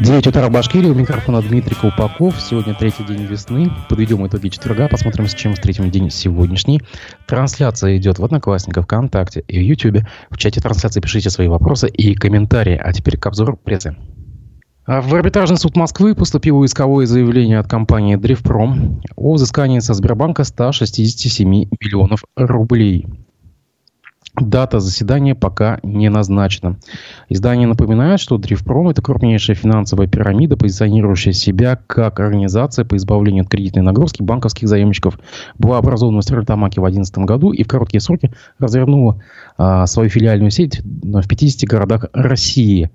9 утра в Башкирии, у микрофона Дмитрий Колпаков. Сегодня третий день весны. Подведем итоги четверга, посмотрим, с чем встретим день сегодняшний. Трансляция идет в Одноклассниках, ВКонтакте и в Ютьюбе. В чате трансляции пишите свои вопросы и комментарии. А теперь к обзору прессы. А в арбитражный суд Москвы поступило исковое заявление от компании «Дрифпром» о взыскании со Сбербанка 167 миллионов рублей. Дата заседания пока не назначена. Издание напоминает, что Дрифпром – это крупнейшая финансовая пирамида, позиционирующая себя как организация по избавлению от кредитной нагрузки банковских заемщиков. Была образована в Стерлитамаке в 2011 году и в короткие сроки развернула а, свою филиальную сеть в 50 городах России.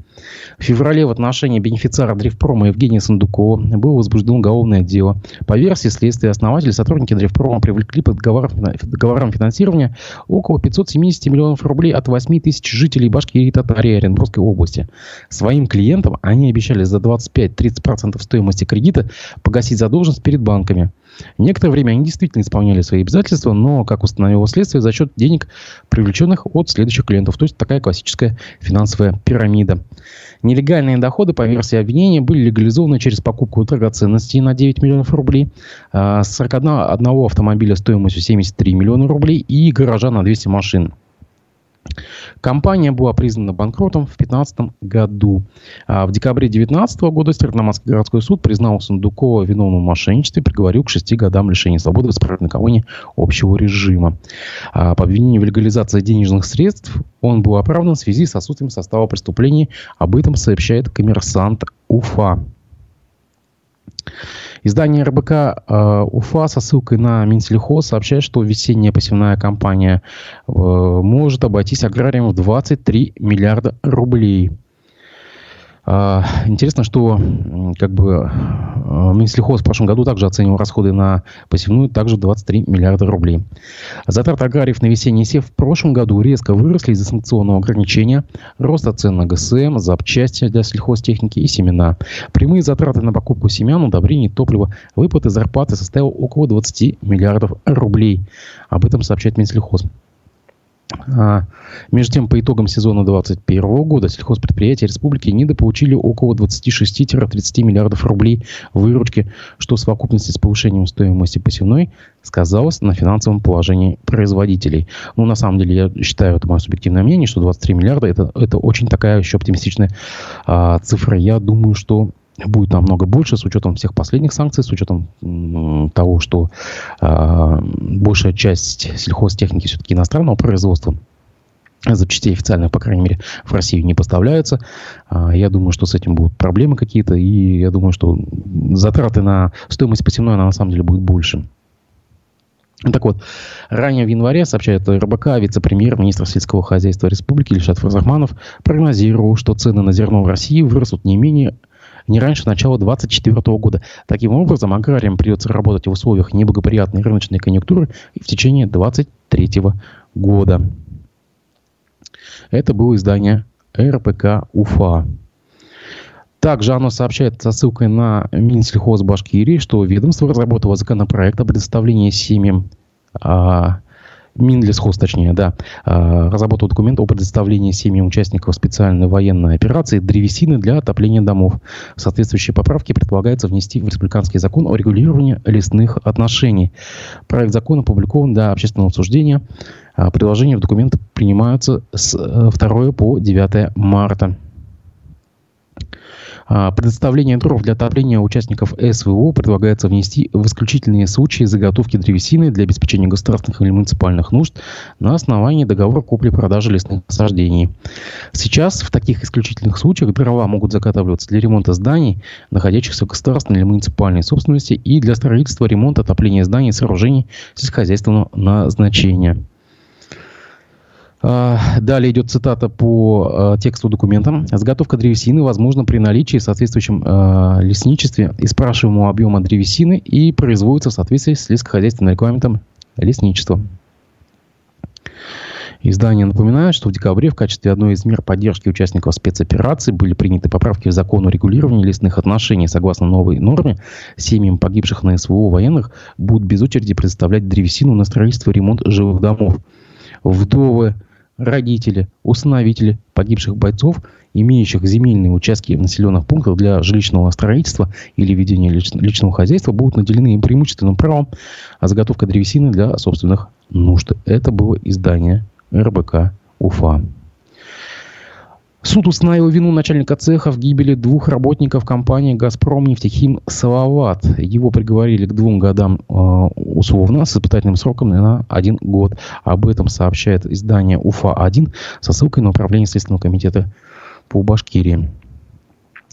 В феврале в отношении бенефициара Дрифпрома Евгения Сандукова было возбуждено уголовное дело. По версии следствия основатели, сотрудники Дрифпрома привлекли по договорам финансирования около 570 миллионов рублей от 8 тысяч жителей Башкирии и Татарии Оренбургской области. Своим клиентам они обещали за 25-30% стоимости кредита погасить задолженность перед банками. Некоторое время они действительно исполняли свои обязательства, но, как установило следствие, за счет денег, привлеченных от следующих клиентов. То есть такая классическая финансовая пирамида. Нелегальные доходы, по версии обвинения, были легализованы через покупку драгоценностей на 9 миллионов рублей, 41 а, автомобиля стоимостью 73 миллиона рублей и гаража на 200 машин. Компания была признана банкротом в 2015 году. А в декабре 2019 года Стерлитамакский городской суд признал Сундукова виновным в мошенничестве и приговорил к шести годам лишения свободы в исправительной колонии общего режима. А по обвинению в легализации денежных средств он был оправдан в связи с отсутствием состава преступлений. Об этом сообщает коммерсант УФА. Издание РБК э, Уфа со ссылкой на Минсельхоз сообщает, что весенняя посевная кампания э, может обойтись аграриям в 23 миллиарда рублей. А, интересно, что как бы а, Минсельхоз в прошлом году также оценивал расходы на посевную также 23 миллиарда рублей. Затраты аграриев на весенний сев в прошлом году резко выросли из-за санкционного ограничения, роста цен на ГСМ, запчасти для сельхозтехники и семена. Прямые затраты на покупку семян, удобрений, топлива, выплаты зарплаты составил около 20 миллиардов рублей. Об этом сообщает Минсельхоз. А, между тем, по итогам сезона 2021 года сельхозпредприятия республики недополучили около 26-30 миллиардов рублей выручки, что в совокупности с повышением стоимости посевной сказалось на финансовом положении производителей. Ну, на самом деле, я считаю, это мое субъективное мнение, что 23 миллиарда это, это очень такая еще оптимистичная а, цифра. Я думаю, что будет намного больше с учетом всех последних санкций, с учетом того, что э, большая часть сельхозтехники все-таки иностранного производства запчастей официальных, по крайней мере, в Россию не поставляются. А, я думаю, что с этим будут проблемы какие-то, и я думаю, что затраты на стоимость посевной, она на самом деле будет больше. Так вот, ранее в январе, сообщает РБК, вице-премьер, министр сельского хозяйства республики Ильшат Фарзахманов прогнозировал, что цены на зерно в России вырастут не менее не раньше начала 2024 года. Таким образом, аграриям придется работать в условиях неблагоприятной рыночной конъюнктуры в течение 2023 года. Это было издание РПК УФА. Также оно сообщает со ссылкой на Минсельхоз Башкирии, что ведомство разработало законопроект о предоставлении семьям а, Минлесхоз, точнее, да, а, разработал документ о предоставлении семьям участников специальной военной операции древесины для отопления домов. Соответствующие поправки предполагается внести в республиканский закон о регулировании лесных отношений. Проект закона опубликован для общественного обсуждения. А, предложения в документ принимаются с 2 э, по 9 марта. А, предоставление дров для отопления участников СВО предлагается внести в исключительные случаи заготовки древесины для обеспечения государственных или муниципальных нужд на основании договора купли-продажи лесных насаждений. Сейчас в таких исключительных случаях дрова могут заготавливаться для ремонта зданий, находящихся в государственной или муниципальной собственности, и для строительства, ремонта, отопления зданий и сооружений сельскохозяйственного назначения. А, далее идет цитата по э, тексту документа. Заготовка древесины возможна при наличии в соответствующем э, лесничестве и спрашиваемого объема древесины и производится в соответствии с сельскохозяйственным регламентом лесничества. Издание напоминает, что в декабре в качестве одной из мер поддержки участников спецоперации были приняты поправки в закон о регулировании лесных отношений. Согласно новой норме, семьям погибших на СВО военных будут без очереди предоставлять древесину на строительство и ремонт жилых домов. Вдовы родители, усыновители погибших бойцов имеющих земельные участки в населенных пунктах для жилищного строительства или ведения личного хозяйства, будут наделены преимущественным правом о заготовке древесины для собственных нужд. Это было издание РБК Уфа. Суд установил вину начальника цеха в гибели двух работников компании «Газпром» нефтехим «Салават». Его приговорили к двум годам э, условно с испытательным сроком на один год. Об этом сообщает издание «Уфа-1» со ссылкой на управление Следственного комитета по Башкирии.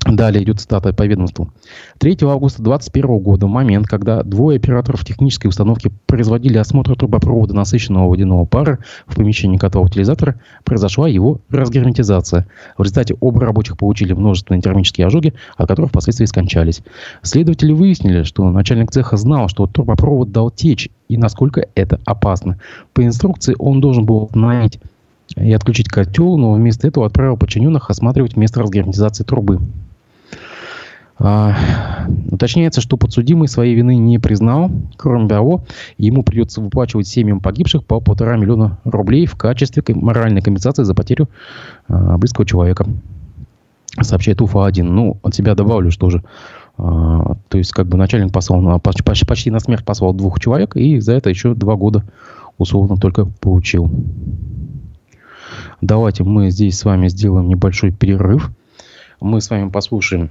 Далее идет стата по ведомству. 3 августа 2021 года, момент, когда двое операторов технической установки производили осмотр трубопровода насыщенного водяного пара в помещении котла утилизатора, произошла его разгерметизация. В результате оба рабочих получили множественные термические ожоги, от которых впоследствии скончались. Следователи выяснили, что начальник цеха знал, что трубопровод дал течь и насколько это опасно. По инструкции он должен был налить и отключить котел, но вместо этого отправил подчиненных осматривать место разгерметизации трубы. А, уточняется, что подсудимый своей вины не признал. Кроме того, ему придется выплачивать семьям погибших по полтора миллиона рублей в качестве моральной компенсации за потерю а, близкого человека. Сообщает УФА-1. Ну, от себя добавлю, что же а, то есть, как бы начальник послал почти, почти на смерть послал двух человек, и за это еще два года условно только получил. Давайте мы здесь с вами сделаем небольшой перерыв. Мы с вами послушаем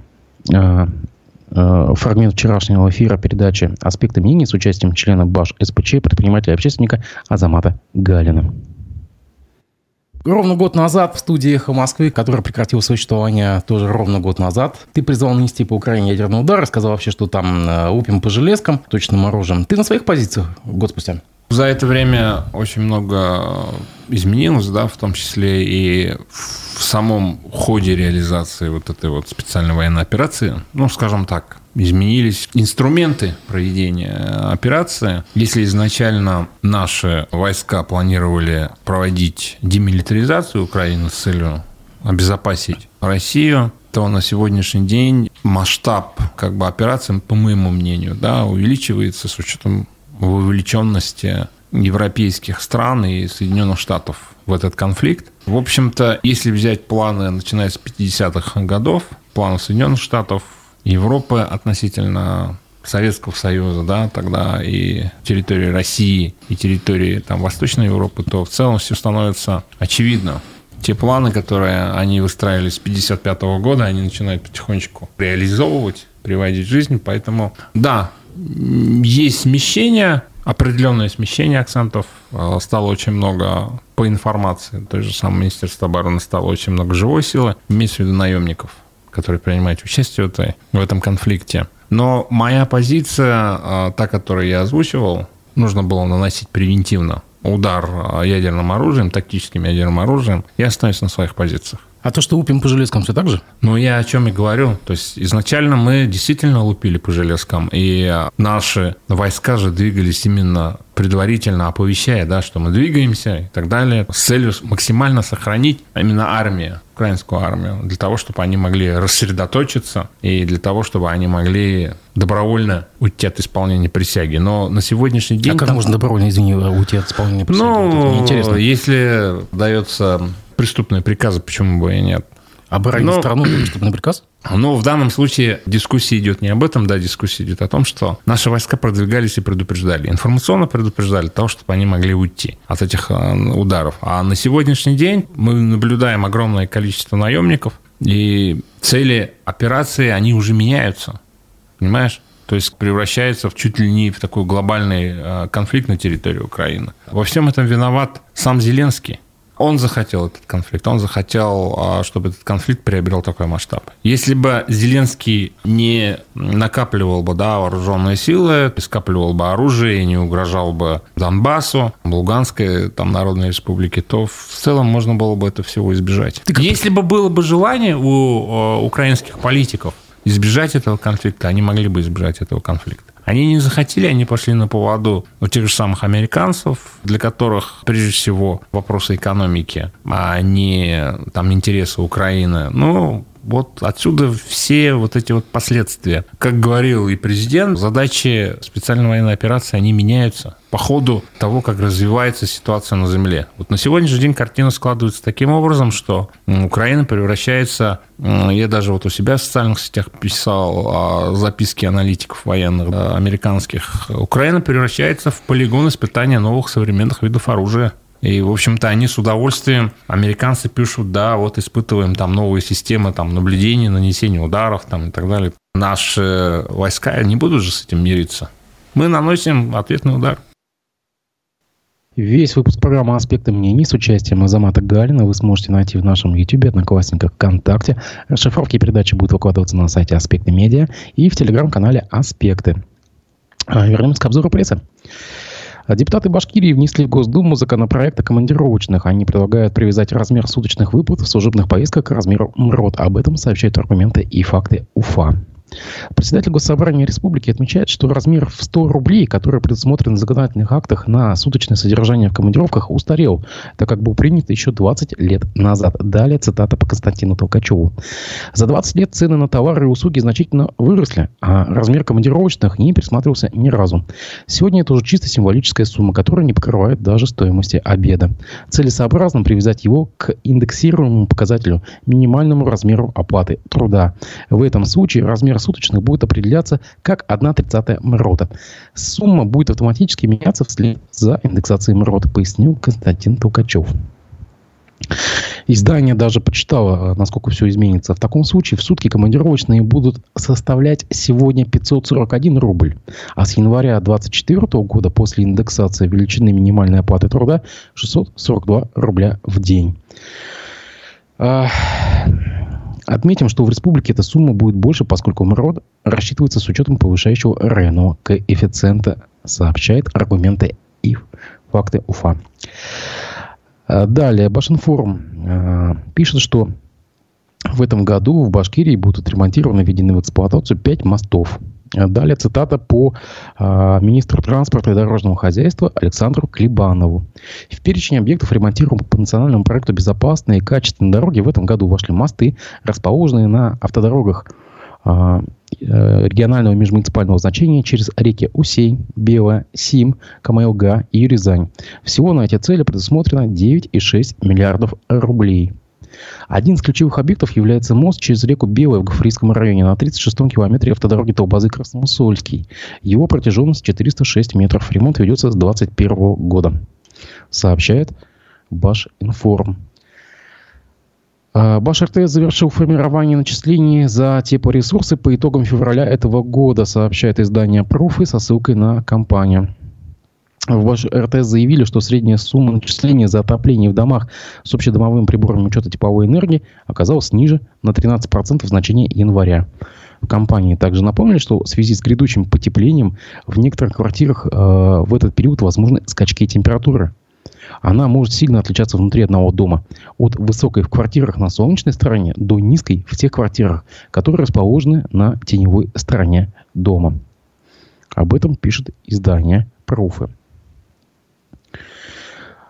фрагмент вчерашнего эфира передачи «Аспекты мнений» с участием члена БАШ СПЧ, предпринимателя-общественника Азамата Галина. Ровно год назад в студии «Эхо Москвы», которая прекратила существование тоже ровно год назад, ты призвал нанести по Украине ядерный удар, сказал вообще, что там э, лупим по железкам, точным оружием. Ты на своих позициях год спустя? За это время очень много изменилось, да, в том числе и в самом ходе реализации вот этой вот специальной военной операции, ну, скажем так, изменились инструменты проведения операции. Если изначально наши войска планировали проводить демилитаризацию Украины с целью обезопасить Россию, то на сегодняшний день масштаб как бы операции, по моему мнению, да, увеличивается с учетом вовлеченности европейских стран и Соединенных Штатов в этот конфликт. В общем-то, если взять планы, начиная с 50-х годов, планы Соединенных Штатов, Европы относительно Советского Союза, да, тогда и территории России, и территории там, Восточной Европы, то в целом все становится очевидно. Те планы, которые они выстраивали с 55 года, они начинают потихонечку реализовывать, приводить в жизнь. Поэтому, да, есть смещение, определенное смещение акцентов. Э, стало очень много по информации. То же самое Министерство обороны стало очень много живой силы. Имеется в виду наемников, которые принимают участие в, этом конфликте. Но моя позиция, э, та, которую я озвучивал, нужно было наносить превентивно удар э, ядерным оружием, тактическим ядерным оружием, я остаюсь на своих позициях. А то, что лупим по железкам, все так же? Ну, я о чем и говорю. То есть, изначально мы действительно лупили по железкам, и наши войска же двигались именно предварительно оповещая, да, что мы двигаемся и так далее, с целью максимально сохранить именно армию, украинскую армию, для того, чтобы они могли рассредоточиться и для того, чтобы они могли добровольно уйти от исполнения присяги. Но на сегодняшний день... А как там... можно добровольно, извини, уйти от исполнения присяги? Ну, если дается преступные приказы, почему бы и нет. Оборонить Но... страну – преступный приказ? Но в данном случае дискуссия идет не об этом, да, дискуссия идет о том, что наши войска продвигались и предупреждали. Информационно предупреждали того, чтобы они могли уйти от этих э, ударов. А на сегодняшний день мы наблюдаем огромное количество наемников, и цели операции, они уже меняются. Понимаешь? То есть превращается в чуть ли не в такой глобальный э, конфликт на территории Украины. Во всем этом виноват сам Зеленский. Он захотел этот конфликт, он захотел, а, чтобы этот конфликт приобрел такой масштаб. Если бы Зеленский не накапливал бы да, вооруженные силы, скапливал бы оружие и не угрожал бы Донбассу, Луганской там, Народной Республике, то в целом можно было бы это всего избежать. Ты Если бы было бы желание у а, украинских политиков избежать этого конфликта, они могли бы избежать этого конфликта. Они не захотели, они пошли на поводу у тех же самых американцев, для которых, прежде всего, вопросы экономики, а не там интересы Украины. Ну, Вот отсюда все вот эти вот последствия. Как говорил и президент, задачи специальной военной операции, они меняются по ходу того, как развивается ситуация на Земле. Вот на сегодняшний день картина складывается таким образом, что Украина превращается, я даже вот у себя в социальных сетях писал записки аналитиков военных американских, Украина превращается в полигон испытания новых современных видов оружия. И, в общем-то, они с удовольствием, американцы пишут, да, вот испытываем там новые системы там, наблюдения, нанесения ударов там, и так далее. Наши войска не будут же с этим мириться. Мы наносим ответный удар. Весь выпуск программы «Аспекты мнений» с участием Азамата Галина вы сможете найти в нашем YouTube, Одноклассниках, ВКонтакте. Расшифровки передачи будут выкладываться на сайте «Аспекты медиа» и в телеграм-канале «Аспекты». А, вернемся к обзору прессы. А депутаты Башкирии внесли в Госдуму законопроект о командировочных. Они предлагают привязать размер суточных выплат в служебных поездках к размеру МРОД. Об этом сообщают аргументы и факты УФА. Председатель Госсобрания Республики отмечает, что размер в 100 рублей, который предусмотрен в законодательных актах на суточное содержание в командировках, устарел, так как был принят еще 20 лет назад. Далее цитата по Константину Толкачеву. За 20 лет цены на товары и услуги значительно выросли, а размер командировочных не пересматривался ни разу. Сегодня это уже чисто символическая сумма, которая не покрывает даже стоимости обеда. Целесообразно привязать его к индексируемому показателю, минимальному размеру оплаты труда. В этом случае размер размер суточных будет определяться как 1 тридцатая МРОТа. Сумма будет автоматически меняться вслед за индексацией МРОТа, пояснил Константин Толкачев. Издание даже почитало, насколько все изменится. В таком случае в сутки командировочные будут составлять сегодня 541 рубль. А с января 2024 года после индексации величины минимальной оплаты труда 642 рубля в день. Отметим, что в республике эта сумма будет больше, поскольку МРОД рассчитывается с учетом повышающего РНО коэффициента, сообщает аргументы и факты УФА. А, далее, Башинформ э, пишет, что в этом году в Башкирии будут отремонтированы, введены в эксплуатацию 5 мостов. Далее цитата по э, министру транспорта и дорожного хозяйства Александру Клебанову. В перечень объектов, ремонтируемых по национальному проекту «Безопасные и качественные дороги» в этом году вошли мосты, расположенные на автодорогах э, регионального межмуниципального значения через реки Усей, Белая, Сим, Камайлга и Юризань. Всего на эти цели предусмотрено 9,6 миллиардов рублей. Один из ключевых объектов является мост через реку Белая в Гафрийском районе на 36-м километре автодороги Толбазы Красносольский. Его протяженность 406 метров. Ремонт ведется с 2021 года, сообщает Башинформ. А, Баш РТС завершил формирование начислений за теплоресурсы по итогам февраля этого года, сообщает издание Пруфы со ссылкой на компанию в ваш РТС заявили, что средняя сумма начисления за отопление в домах с общедомовым прибором учета тепловой энергии оказалась ниже на 13% в значении января. В компании также напомнили, что в связи с грядущим потеплением в некоторых квартирах э, в этот период возможны скачки температуры. Она может сильно отличаться внутри одного дома. От высокой в квартирах на солнечной стороне до низкой в тех квартирах, которые расположены на теневой стороне дома. Об этом пишет издание «Пруфы».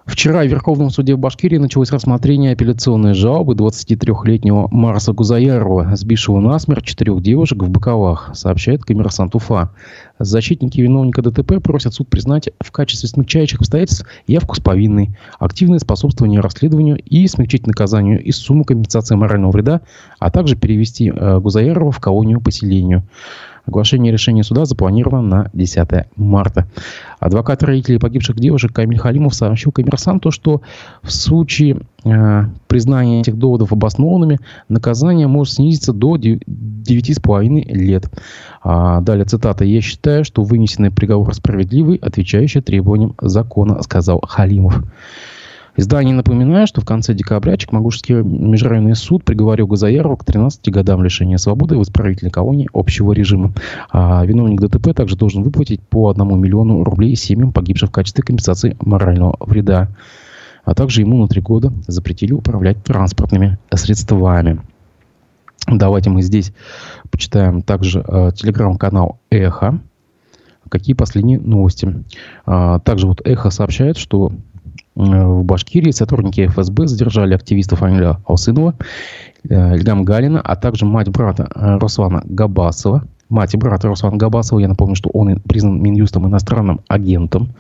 Вчера в Верховном суде в Башкирии началось рассмотрение апелляционной жалобы 23-летнего Марса Гузаярова, сбившего насмерть четырех девушек в Баковах, сообщает коммерсант Уфа. Защитники виновника ДТП просят суд признать в качестве смягчающих обстоятельств явку с повинной, активное способствование расследованию и смягчить наказанию и сумму компенсации морального вреда, а также перевести э, Гузаярова в колонию поселению. Оглашение решения суда запланировано на 10 марта. Адвокат родителей погибших девушек Камиль Халимов сообщил коммерсанту, что в случае э, признания этих доводов обоснованными, наказание может снизиться до 9,5 лет. А, далее цитата. «Я считаю, что вынесенный приговор справедливый, отвечающий требованиям закона», сказал Халимов. Издание напоминает, что в конце декабря Чекмагушский межрайонный суд приговорил Газаярова к 13 годам лишения свободы в исправительной колонии общего режима. А виновник ДТП также должен выплатить по 1 миллиону рублей семьям погибших в качестве компенсации морального вреда. А также ему на три года запретили управлять транспортными средствами. Давайте мы здесь почитаем также э, телеграм-канал «Эхо». Какие последние новости? А, также вот «Эхо» сообщает, что В Башкирии сотрудники ФСБ задержали активиста фамилия Алсынова, Ильгам Галина, а также мать брата Руслана Габасова, мать и брат Руслана Габасова. Я напомню, что он признан Минюстом иностранным агентом.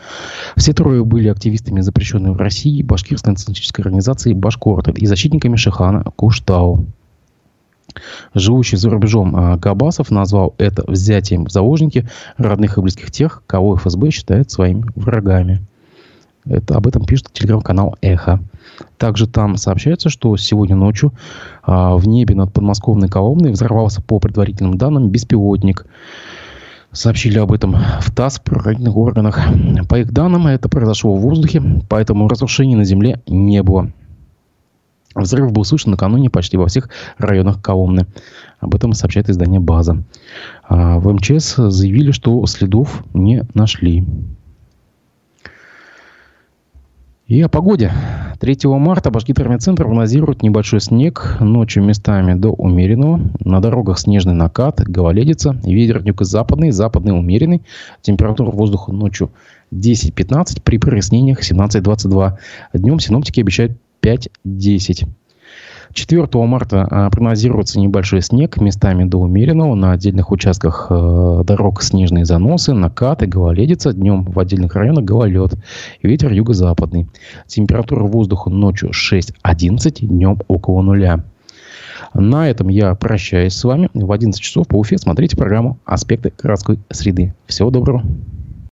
Все трое были активистами, запрещенной в России, башкирской националистической организации Башкорт и защитниками Шихана Куштау. Живущий за рубежом Габасов назвал это взятием в заложники родных и близких тех, кого ФСБ считает своими врагами. Это, об этом пишет телеграм-канал «Эхо». Также там сообщается, что сегодня ночью а, в небе над подмосковной Коломной взорвался по предварительным данным беспилотник. Сообщили об этом в ТАСС, в правоохранительных органах. По их данным, это произошло в воздухе, поэтому разрушений на земле не было. Взрыв был слышен накануне почти во всех районах Коломны. Об этом сообщает издание «База». А в МЧС заявили, что следов не нашли. И о погоде. 3 марта Башгидромедцентр прогнозирует небольшой снег, ночью местами до умеренного. На дорогах снежный накат, гололедица, ветер юго-западный, западный умеренный. Температура воздуха ночью 10-15, при прояснениях 17-22. Днем синоптики обещают 5-10. 4 марта а, прогнозируется небольшой снег, местами до умеренного. На отдельных участках э, дорог снежные заносы, накаты, гололедица. Днем в отдельных районах гололед. Ветер юго-западный. Температура воздуха ночью 6-11, днем около нуля. На этом я прощаюсь с вами. В 11 часов по Уфе смотрите программу «Аспекты городской среды». Всего доброго.